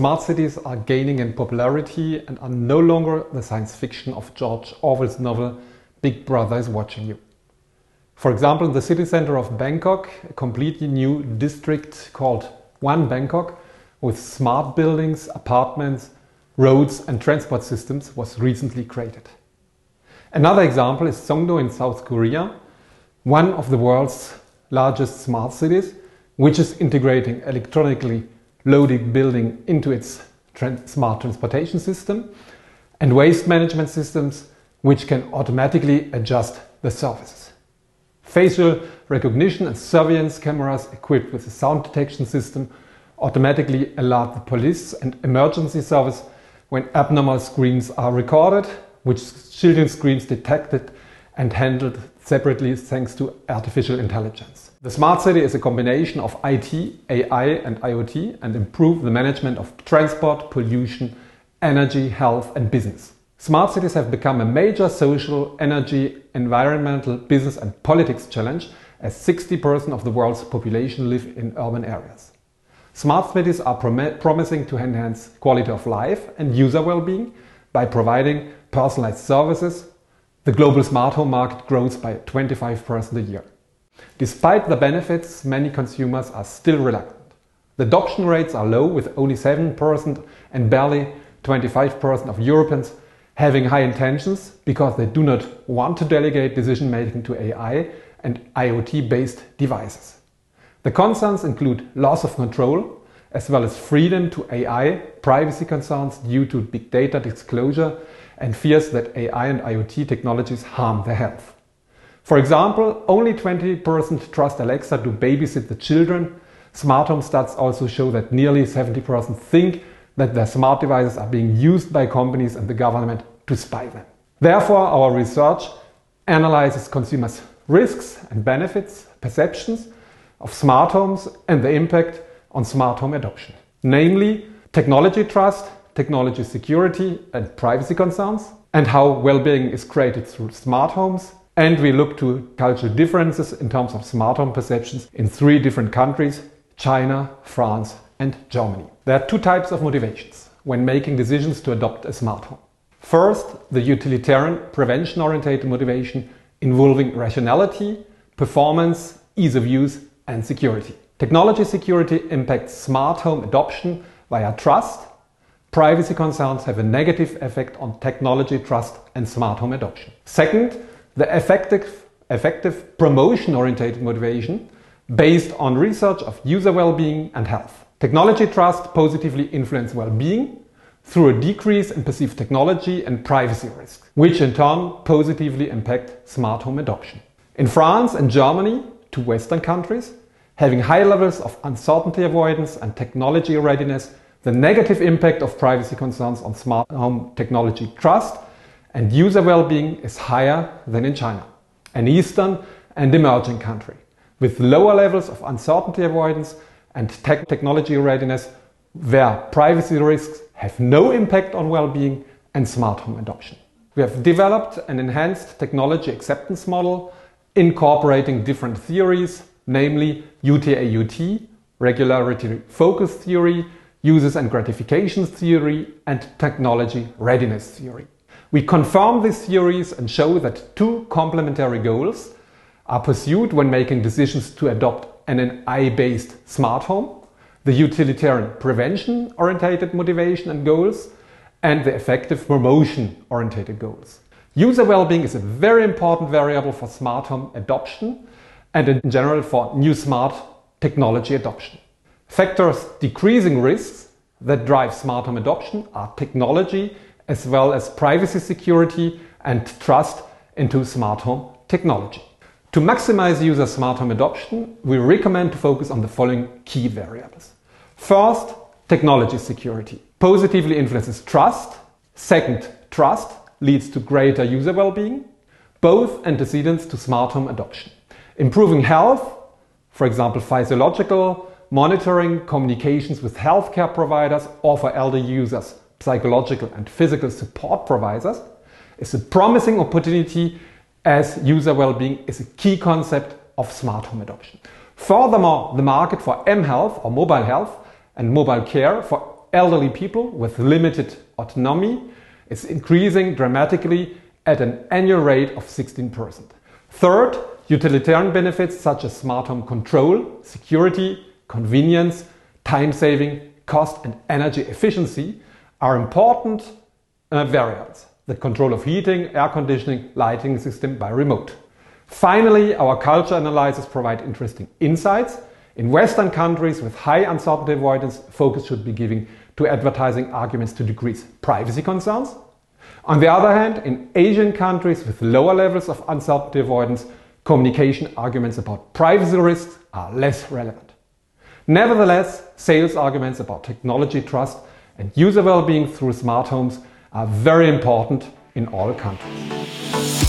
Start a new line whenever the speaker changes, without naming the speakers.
Smart cities are gaining in popularity and are no longer the science fiction of George Orwell's novel Big Brother is Watching You. For example, in the city center of Bangkok, a completely new district called One Bangkok with smart buildings, apartments, roads and transport systems was recently created. Another example is Songdo in South Korea, one of the world's largest smart cities, which is integrating electronically loading building into its smart transportation system and waste management systems which can automatically adjust the surfaces. Facial recognition and surveillance cameras equipped with a sound detection system automatically alert the police and emergency service when abnormal screams are recorded, which children's screams detected and handled separately thanks to artificial intelligence. The smart city is a combination of IT, AI and IoT and improve the management of transport, pollution, energy, health and business. Smart cities have become a major social, energy, environmental, business and politics challenge as 60% of the world's population live in urban areas. Smart cities are prom promising to enhance quality of life and user well-being by providing personalized services. The global smart home market grows by 25% a year. Despite the benefits, many consumers are still reluctant. The adoption rates are low with only 7% and barely 25% of Europeans having high intentions because they do not want to delegate decision making to AI and IoT based devices. The concerns include loss of control as well as freedom to AI, privacy concerns due to big data disclosure and fears that AI and IoT technologies harm their health. For example, only 20% trust Alexa to babysit the children. Smart home stats also show that nearly 70% think that their smart devices are being used by companies and the government to spy them. Therefore, our research analyzes consumers' risks and benefits, perceptions of smart homes and the impact on smart home adoption. Namely, technology trust, technology security and privacy concerns, and how well-being is created through smart homes, and we look to cultural differences in terms of smart home perceptions in three different countries, China, France and Germany. There are two types of motivations when making decisions to adopt a smart home. First, the utilitarian, prevention-oriented motivation involving rationality, performance, ease of use and security. Technology security impacts smart home adoption via trust. Privacy concerns have a negative effect on technology trust and smart home adoption. Second, the effective, effective promotion-oriented motivation based on research of user well-being and health. Technology trust positively influence well-being through a decrease in perceived technology and privacy risks, which in turn positively impact smart home adoption. In France and Germany, two Western countries, having high levels of uncertainty avoidance and technology readiness, the negative impact of privacy concerns on smart home technology trust and user well-being is higher than in China, an eastern and emerging country, with lower levels of uncertainty avoidance and tech technology readiness where privacy risks have no impact on well-being and smart home adoption. We have developed an enhanced technology acceptance model incorporating different theories, namely UTAUT, regulatory focus theory, uses and gratifications theory, and technology readiness theory. We confirm these theories and show that two complementary goals are pursued when making decisions to adopt an AI-based smart home, the utilitarian prevention-oriented motivation and goals, and the effective promotion-oriented goals. User well-being is a very important variable for smart home adoption and in general for new smart technology adoption. Factors decreasing risks that drive smart home adoption are technology as well as privacy security and trust into smart home technology. To maximize user smart home adoption, we recommend to focus on the following key variables. First, technology security positively influences trust. Second, trust leads to greater user well-being, both antecedents to smart home adoption. Improving health, for example, physiological monitoring, communications with healthcare providers or for elder users, psychological and physical support providers is a promising opportunity as user well-being is a key concept of smart home adoption. Furthermore, the market for mHealth or mobile health and mobile care for elderly people with limited autonomy is increasing dramatically at an annual rate of 16%. Third, utilitarian benefits such as smart home control, security, convenience, time saving, cost, and energy efficiency are important uh, variables. The control of heating, air conditioning, lighting system by remote. Finally, our culture analyses provide interesting insights. In Western countries with high uncertainty avoidance, focus should be given to advertising arguments to decrease privacy concerns. On the other hand, in Asian countries with lower levels of uncertainty avoidance, communication arguments about privacy risks are less relevant. Nevertheless, sales arguments about technology trust and user well-being through smart homes are very important in all countries.